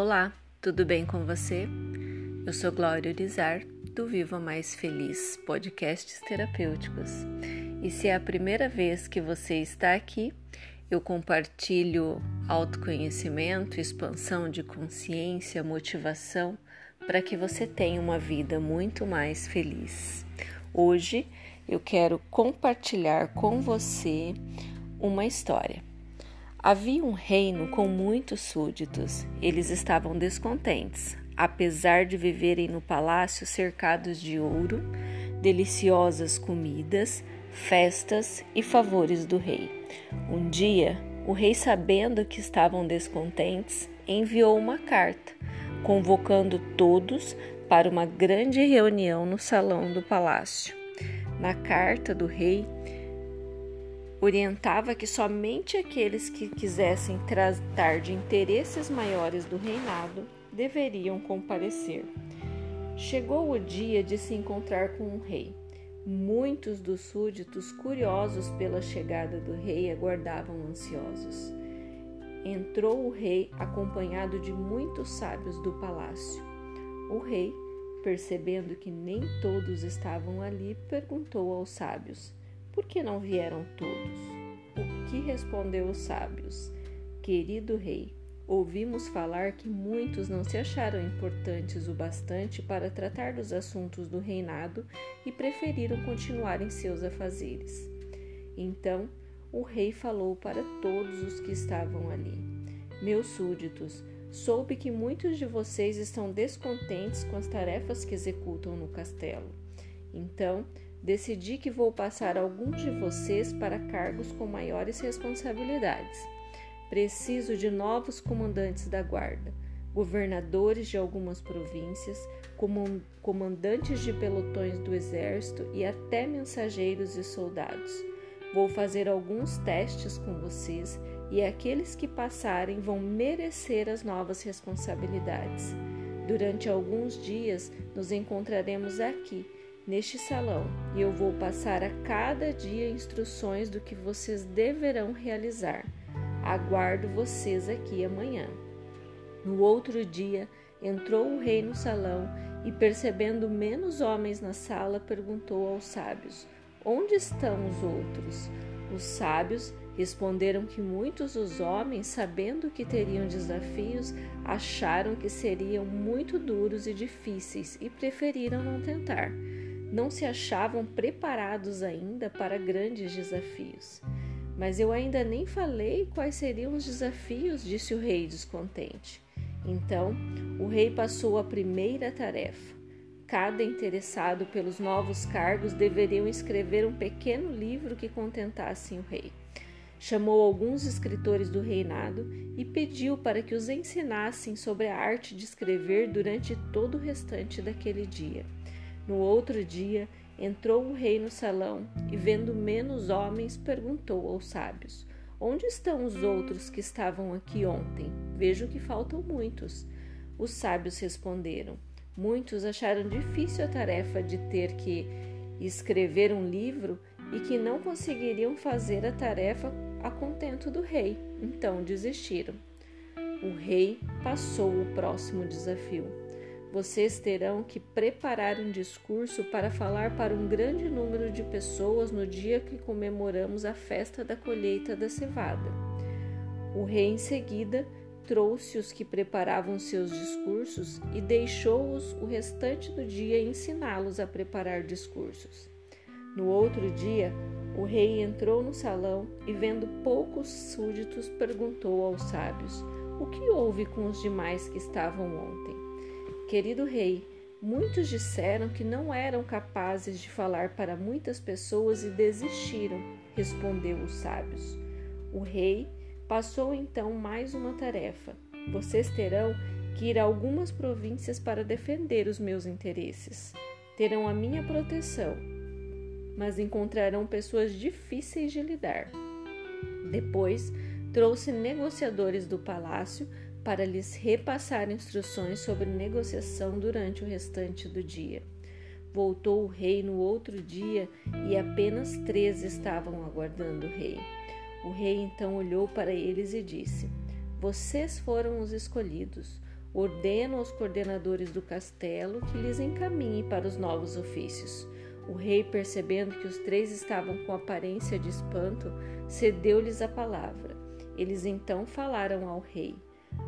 Olá, tudo bem com você? Eu sou Glória Urizar, do Viva Mais Feliz Podcasts Terapêuticos. E se é a primeira vez que você está aqui, eu compartilho autoconhecimento, expansão de consciência, motivação para que você tenha uma vida muito mais feliz. Hoje eu quero compartilhar com você uma história. Havia um reino com muitos súditos. Eles estavam descontentes, apesar de viverem no palácio cercados de ouro, deliciosas comidas, festas e favores do rei. Um dia, o rei, sabendo que estavam descontentes, enviou uma carta, convocando todos para uma grande reunião no salão do palácio. Na carta do rei, orientava que somente aqueles que quisessem tratar de interesses maiores do reinado deveriam comparecer. Chegou o dia de se encontrar com o rei. Muitos dos súditos, curiosos pela chegada do rei, aguardavam ansiosos. Entrou o rei acompanhado de muitos sábios do palácio. O rei, percebendo que nem todos estavam ali, perguntou aos sábios: por que não vieram todos? O que respondeu os sábios? Querido rei, ouvimos falar que muitos não se acharam importantes o bastante para tratar dos assuntos do reinado e preferiram continuar em seus afazeres. Então o rei falou para todos os que estavam ali: Meus súditos, soube que muitos de vocês estão descontentes com as tarefas que executam no castelo. Então, decidi que vou passar alguns de vocês para cargos com maiores responsabilidades. Preciso de novos comandantes da guarda, governadores de algumas províncias, comandantes de pelotões do exército e até mensageiros e soldados. Vou fazer alguns testes com vocês e aqueles que passarem vão merecer as novas responsabilidades. Durante alguns dias nos encontraremos aqui neste salão e eu vou passar a cada dia instruções do que vocês deverão realizar. Aguardo vocês aqui amanhã. No outro dia, entrou o rei no salão e, percebendo menos homens na sala, perguntou aos sábios: Onde estão os outros? Os sábios responderam que muitos dos homens, sabendo que teriam desafios, acharam que seriam muito duros e difíceis e preferiram não tentar não se achavam preparados ainda para grandes desafios. Mas eu ainda nem falei quais seriam os desafios, disse o rei descontente. Então, o rei passou a primeira tarefa. Cada interessado pelos novos cargos deveriam escrever um pequeno livro que contentasse o rei. Chamou alguns escritores do reinado e pediu para que os ensinassem sobre a arte de escrever durante todo o restante daquele dia. No outro dia, entrou o rei no salão e, vendo menos homens, perguntou aos sábios: Onde estão os outros que estavam aqui ontem? Vejo que faltam muitos. Os sábios responderam: Muitos acharam difícil a tarefa de ter que escrever um livro e que não conseguiriam fazer a tarefa a contento do rei, então desistiram. O rei passou o próximo desafio. Vocês terão que preparar um discurso para falar para um grande número de pessoas no dia que comemoramos a festa da colheita da cevada. O rei, em seguida, trouxe os que preparavam seus discursos e deixou-os o restante do dia ensiná-los a preparar discursos. No outro dia, o rei entrou no salão e, vendo poucos súditos, perguntou aos sábios: O que houve com os demais que estavam ontem? Querido rei, muitos disseram que não eram capazes de falar para muitas pessoas e desistiram, respondeu os sábios. O rei passou então mais uma tarefa. Vocês terão que ir a algumas províncias para defender os meus interesses. Terão a minha proteção, mas encontrarão pessoas difíceis de lidar. Depois, trouxe negociadores do palácio para lhes repassar instruções sobre negociação durante o restante do dia. Voltou o rei no outro dia e apenas três estavam aguardando o rei. O rei então olhou para eles e disse: Vocês foram os escolhidos. Ordeno aos coordenadores do castelo que lhes encaminhem para os novos ofícios. O rei, percebendo que os três estavam com aparência de espanto, cedeu-lhes a palavra. Eles então falaram ao rei: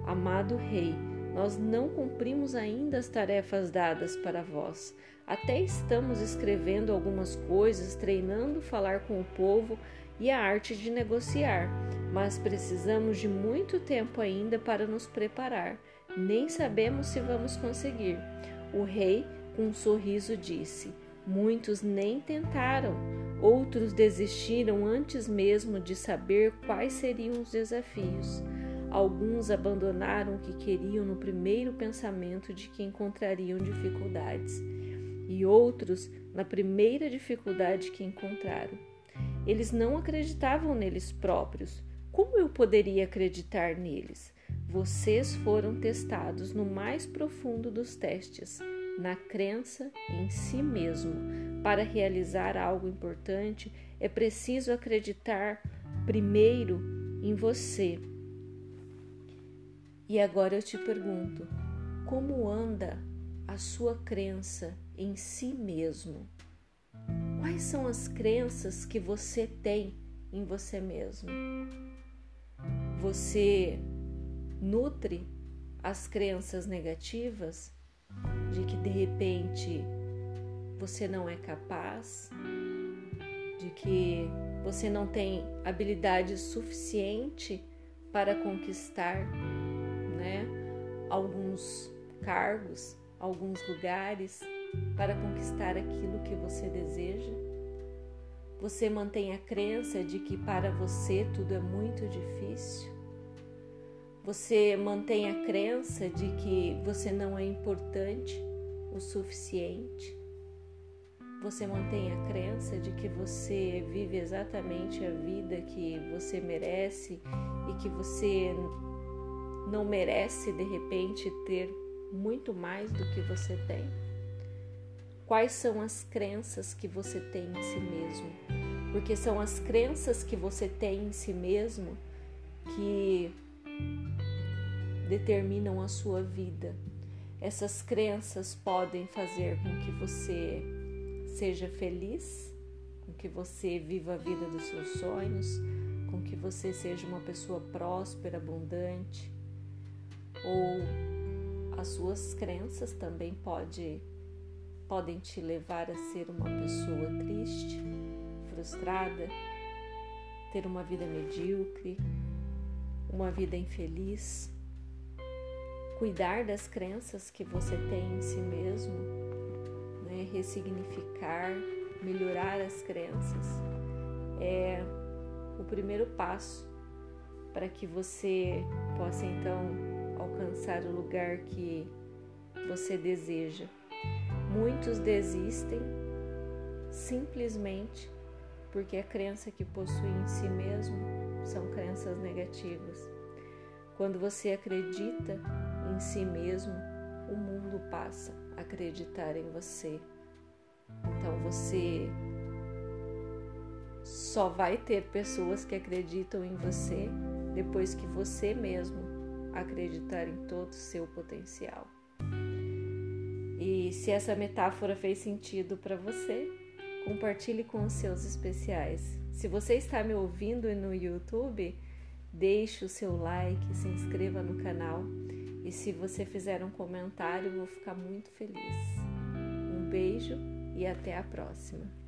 Amado rei, nós não cumprimos ainda as tarefas dadas para vós. Até estamos escrevendo algumas coisas, treinando falar com o povo e a arte de negociar, mas precisamos de muito tempo ainda para nos preparar. Nem sabemos se vamos conseguir. O rei, com um sorriso, disse: Muitos nem tentaram, outros desistiram antes mesmo de saber quais seriam os desafios. Alguns abandonaram o que queriam no primeiro pensamento de que encontrariam dificuldades, e outros na primeira dificuldade que encontraram. Eles não acreditavam neles próprios. Como eu poderia acreditar neles? Vocês foram testados no mais profundo dos testes, na crença em si mesmo. Para realizar algo importante, é preciso acreditar primeiro em você e agora eu te pergunto: como anda a sua crença em si mesmo? Quais são as crenças que você tem em você mesmo? Você nutre as crenças negativas de que de repente você não é capaz, de que você não tem habilidade suficiente para conquistar né, alguns cargos, alguns lugares para conquistar aquilo que você deseja. Você mantém a crença de que para você tudo é muito difícil. Você mantém a crença de que você não é importante o suficiente. Você mantém a crença de que você vive exatamente a vida que você merece e que você não merece de repente ter muito mais do que você tem? Quais são as crenças que você tem em si mesmo? Porque são as crenças que você tem em si mesmo que determinam a sua vida. Essas crenças podem fazer com que você seja feliz, com que você viva a vida dos seus sonhos, com que você seja uma pessoa próspera, abundante, ou as suas crenças também pode, podem te levar a ser uma pessoa triste, frustrada, ter uma vida medíocre, uma vida infeliz. Cuidar das crenças que você tem em si mesmo, né? ressignificar, melhorar as crenças é o primeiro passo para que você possa então alcançar o lugar que você deseja. Muitos desistem simplesmente porque a crença que possui em si mesmo são crenças negativas. Quando você acredita em si mesmo, o mundo passa a acreditar em você. Então você só vai ter pessoas que acreditam em você depois que você mesmo acreditar em todo o seu potencial. E se essa metáfora fez sentido para você, compartilhe com os seus especiais. Se você está me ouvindo no YouTube, deixe o seu like, se inscreva no canal e se você fizer um comentário, eu vou ficar muito feliz. Um beijo e até a próxima.